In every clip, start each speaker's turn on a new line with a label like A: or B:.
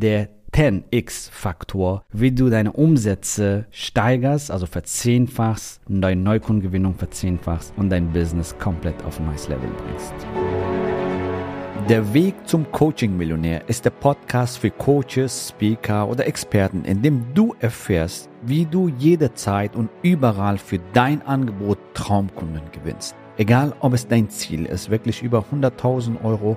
A: der 10x-Faktor, wie du deine Umsätze steigerst, also verzehnfachst, deine Neukundengewinnung verzehnfachst und dein Business komplett auf ein neues Level bringst. Der Weg zum Coaching-Millionär ist der Podcast für Coaches, Speaker oder Experten, in dem du erfährst, wie du jederzeit und überall für dein Angebot Traumkunden gewinnst. Egal, ob es dein Ziel ist, wirklich über 100.000 Euro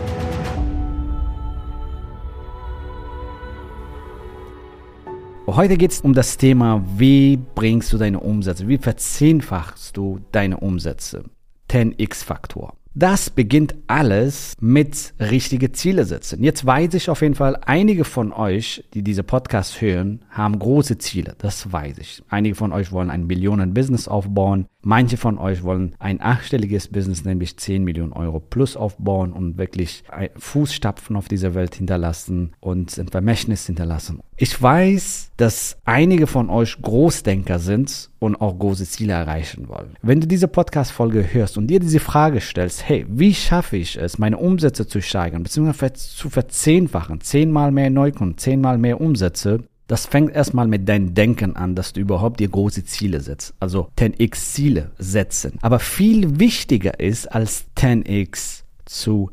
A: Heute geht es um das Thema, wie bringst du deine Umsätze, wie verzehnfachst du deine Umsätze. 10x-Faktor. Das beginnt alles mit richtige Ziele setzen. Jetzt weiß ich auf jeden Fall, einige von euch, die diese Podcast hören, haben große Ziele. Das weiß ich. Einige von euch wollen ein Millionen-Business aufbauen. Manche von euch wollen ein achtstelliges Business, nämlich 10 Millionen Euro plus aufbauen und wirklich Fußstapfen auf dieser Welt hinterlassen und ein Vermächtnis hinterlassen. Ich weiß, dass einige von euch Großdenker sind und auch große Ziele erreichen wollen. Wenn du diese Podcast-Folge hörst und dir diese Frage stellst, hey, wie schaffe ich es, meine Umsätze zu steigern, beziehungsweise zu verzehnfachen, zehnmal mehr Neukunden, zehnmal mehr Umsätze, das fängt erstmal mit deinem Denken an, dass du überhaupt dir große Ziele setzt. Also 10x Ziele setzen. Aber viel wichtiger ist als 10x zu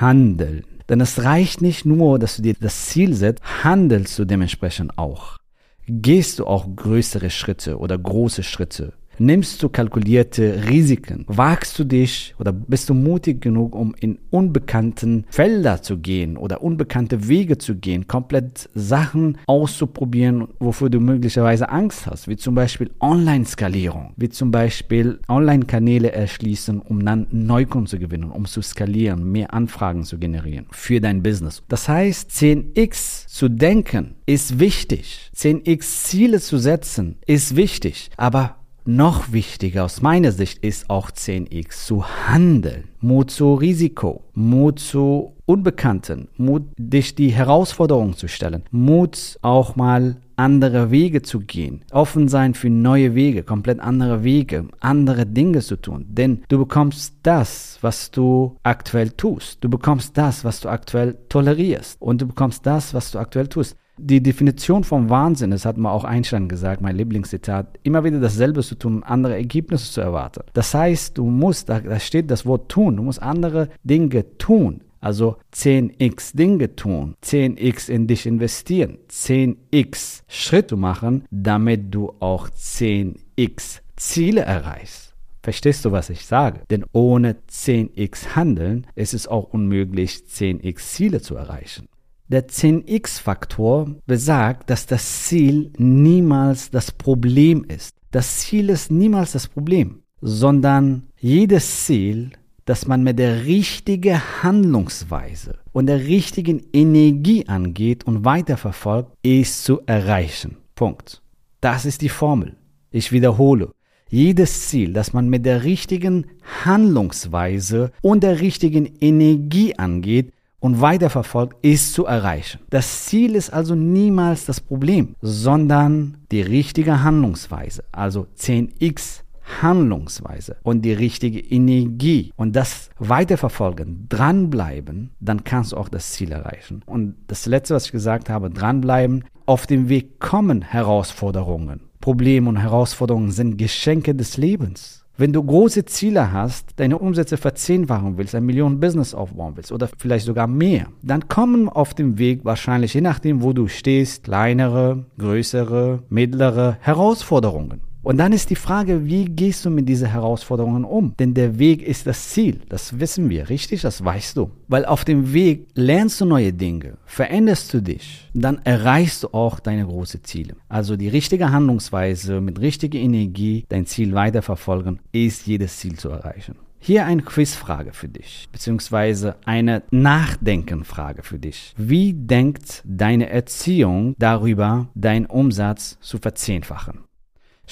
A: handeln. Denn es reicht nicht nur, dass du dir das Ziel setzt, handelst du dementsprechend auch. Gehst du auch größere Schritte oder große Schritte Nimmst du kalkulierte Risiken? Wagst du dich oder bist du mutig genug, um in unbekannten Felder zu gehen oder unbekannte Wege zu gehen, komplett Sachen auszuprobieren, wofür du möglicherweise Angst hast, wie zum Beispiel Online-Skalierung, wie zum Beispiel Online-Kanäle erschließen, um dann Neukunden zu gewinnen, um zu skalieren, mehr Anfragen zu generieren für dein Business. Das heißt, 10x zu denken ist wichtig. 10x Ziele zu setzen ist wichtig. Aber noch wichtiger aus meiner Sicht ist auch 10x zu handeln. Mut zu Risiko, Mut zu Unbekannten, Mut, dich die Herausforderung zu stellen, Mut auch mal andere Wege zu gehen, offen sein für neue Wege, komplett andere Wege, andere Dinge zu tun. Denn du bekommst das, was du aktuell tust. Du bekommst das, was du aktuell tolerierst. Und du bekommst das, was du aktuell tust die Definition vom Wahnsinn, das hat mal auch Einstein gesagt, mein Lieblingszitat, immer wieder dasselbe zu tun, andere Ergebnisse zu erwarten. Das heißt, du musst, da, da steht das Wort tun, du musst andere Dinge tun. Also 10x Dinge tun, 10x in dich investieren, 10x Schritte machen, damit du auch 10x Ziele erreichst. Verstehst du, was ich sage? Denn ohne 10x Handeln ist es auch unmöglich, 10x Ziele zu erreichen. Der 10x-Faktor besagt, dass das Ziel niemals das Problem ist. Das Ziel ist niemals das Problem, sondern jedes Ziel, das man mit der richtigen Handlungsweise und der richtigen Energie angeht und weiterverfolgt, ist zu erreichen. Punkt. Das ist die Formel. Ich wiederhole. Jedes Ziel, das man mit der richtigen Handlungsweise und der richtigen Energie angeht, und weiterverfolgt, ist zu erreichen. Das Ziel ist also niemals das Problem, sondern die richtige Handlungsweise, also 10x Handlungsweise und die richtige Energie und das weiterverfolgen, dranbleiben, dann kannst du auch das Ziel erreichen. Und das letzte, was ich gesagt habe, dranbleiben, auf dem Weg kommen Herausforderungen. Probleme und Herausforderungen sind Geschenke des Lebens. Wenn du große Ziele hast, deine Umsätze verzehnfachen willst, ein Millionen-Business aufbauen willst oder vielleicht sogar mehr, dann kommen auf dem Weg wahrscheinlich, je nachdem, wo du stehst, kleinere, größere, mittlere Herausforderungen. Und dann ist die Frage, wie gehst du mit diesen Herausforderungen um? Denn der Weg ist das Ziel. Das wissen wir, richtig? Das weißt du. Weil auf dem Weg lernst du neue Dinge, veränderst du dich, dann erreichst du auch deine großen Ziele. Also die richtige Handlungsweise mit richtiger Energie dein Ziel weiterverfolgen, ist jedes Ziel zu erreichen. Hier eine Quizfrage für dich, beziehungsweise eine Nachdenkenfrage für dich. Wie denkt deine Erziehung darüber, deinen Umsatz zu verzehnfachen?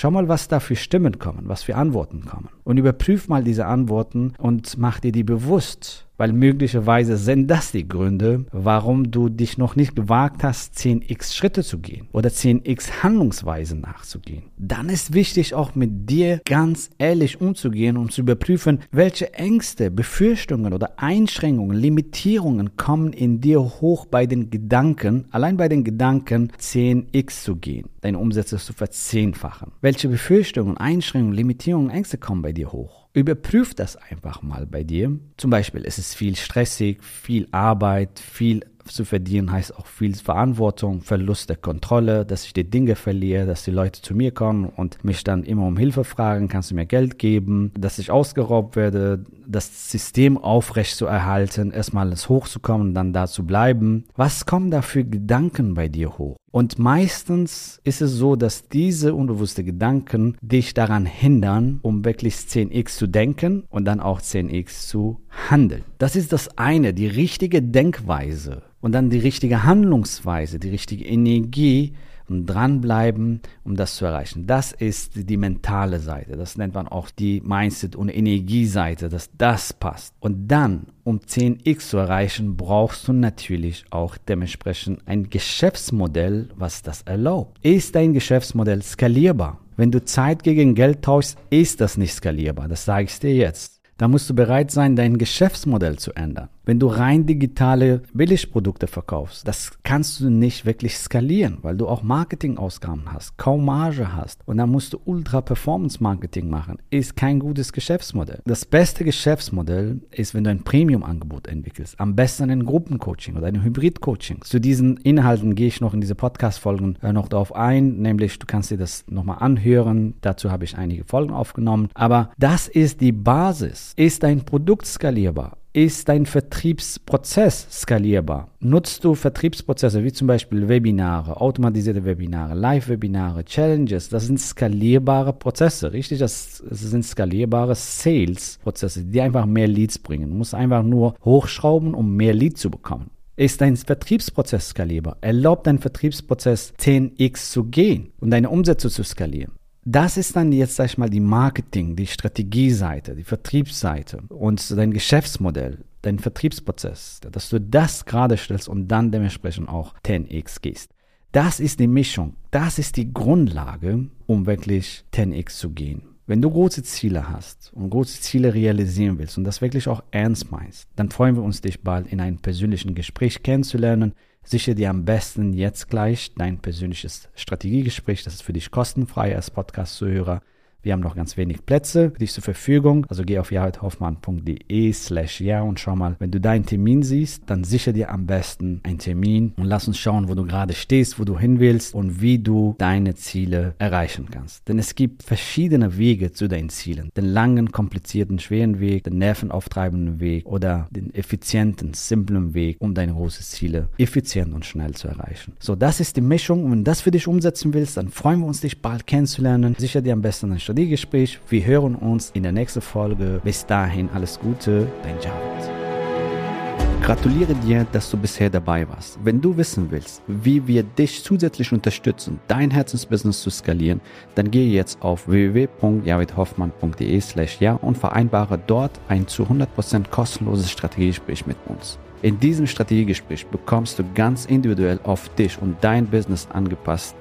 A: Schau mal, was da für Stimmen kommen, was für Antworten kommen. Und überprüf mal diese Antworten und mach dir die bewusst weil möglicherweise sind das die Gründe, warum du dich noch nicht gewagt hast, 10x Schritte zu gehen oder 10x Handlungsweisen nachzugehen. Dann ist wichtig, auch mit dir ganz ehrlich umzugehen und zu überprüfen, welche Ängste, Befürchtungen oder Einschränkungen, Limitierungen kommen in dir hoch bei den Gedanken, allein bei den Gedanken 10x zu gehen, deine Umsätze zu verzehnfachen. Welche Befürchtungen, Einschränkungen, Limitierungen, Ängste kommen bei dir hoch? Überprüf das einfach mal bei dir. Zum Beispiel ist es viel stressig, viel Arbeit, viel zu verdienen heißt auch viel Verantwortung, Verlust der Kontrolle, dass ich die Dinge verliere, dass die Leute zu mir kommen und mich dann immer um Hilfe fragen, kannst du mir Geld geben, dass ich ausgeraubt werde, das System aufrecht zu erhalten, erstmal Hochzukommen, dann da zu bleiben. Was kommen da für Gedanken bei dir hoch? Und meistens ist es so, dass diese unbewussten Gedanken dich daran hindern, um wirklich 10x zu denken und dann auch 10x zu handeln. Das ist das eine, die richtige Denkweise und dann die richtige Handlungsweise, die richtige Energie und dranbleiben, um das zu erreichen. Das ist die mentale Seite. Das nennt man auch die Mindset- und Energieseite, dass das passt. Und dann, um 10x zu erreichen, brauchst du natürlich auch dementsprechend ein Geschäftsmodell, was das erlaubt. Ist dein Geschäftsmodell skalierbar? Wenn du Zeit gegen Geld tauschst, ist das nicht skalierbar. Das sage ich dir jetzt. Da musst du bereit sein, dein Geschäftsmodell zu ändern. Wenn du rein digitale Billigprodukte verkaufst, das kannst du nicht wirklich skalieren, weil du auch Marketingausgaben hast, kaum Marge hast. Und dann musst du Ultra-Performance-Marketing machen. Ist kein gutes Geschäftsmodell. Das beste Geschäftsmodell ist, wenn du ein Premium-Angebot entwickelst. Am besten ein Gruppencoaching oder ein Hybrid-Coaching. Zu diesen Inhalten gehe ich noch in diese Podcast-Folgen äh, noch darauf ein, nämlich du kannst dir das nochmal anhören. Dazu habe ich einige Folgen aufgenommen. Aber das ist die Basis. Ist dein Produkt skalierbar? Ist dein Vertriebsprozess skalierbar? Nutzt du Vertriebsprozesse wie zum Beispiel Webinare, automatisierte Webinare, Live-Webinare, Challenges? Das sind skalierbare Prozesse, richtig? Das, sind skalierbare Sales-Prozesse, die einfach mehr Leads bringen. Du musst einfach nur hochschrauben, um mehr Leads zu bekommen. Ist dein Vertriebsprozess skalierbar? Erlaubt dein Vertriebsprozess 10x zu gehen und deine Umsätze zu skalieren? Das ist dann jetzt, sag ich mal, die Marketing, die Strategieseite, die Vertriebsseite und dein Geschäftsmodell, dein Vertriebsprozess, dass du das gerade stellst und dann dementsprechend auch 10x gehst. Das ist die Mischung, das ist die Grundlage, um wirklich 10x zu gehen. Wenn du große Ziele hast und große Ziele realisieren willst und das wirklich auch ernst meinst, dann freuen wir uns, dich bald in einem persönlichen Gespräch kennenzulernen. Sichere dir am besten jetzt gleich dein persönliches Strategiegespräch. Das ist für dich kostenfrei als Podcast-Zuhörer. Wir haben noch ganz wenig Plätze für dich zur Verfügung. Also geh auf jaredhoffmann.de slash ja und schau mal, wenn du deinen Termin siehst, dann sicher dir am besten einen Termin und lass uns schauen, wo du gerade stehst, wo du hin willst und wie du deine Ziele erreichen kannst. Denn es gibt verschiedene Wege zu deinen Zielen. Den langen, komplizierten, schweren Weg, den nervenauftreibenden Weg oder den effizienten, simplen Weg, um deine großen Ziele effizient und schnell zu erreichen. So, das ist die Mischung. Und wenn du das für dich umsetzen willst, dann freuen wir uns, dich bald kennenzulernen. Sicher dir am besten ein Strategiegespräch. Wir hören uns in der nächsten Folge. Bis dahin alles Gute, dein Javid. Gratuliere dir, dass du bisher dabei warst. Wenn du wissen willst, wie wir dich zusätzlich unterstützen, dein Herzensbusiness zu skalieren, dann gehe jetzt auf www.javidhoffmann.de slash ja und vereinbare dort ein zu 100% kostenloses Strategiegespräch mit uns. In diesem Strategiegespräch bekommst du ganz individuell auf dich und dein Business angepasst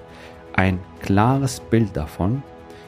A: ein klares Bild davon,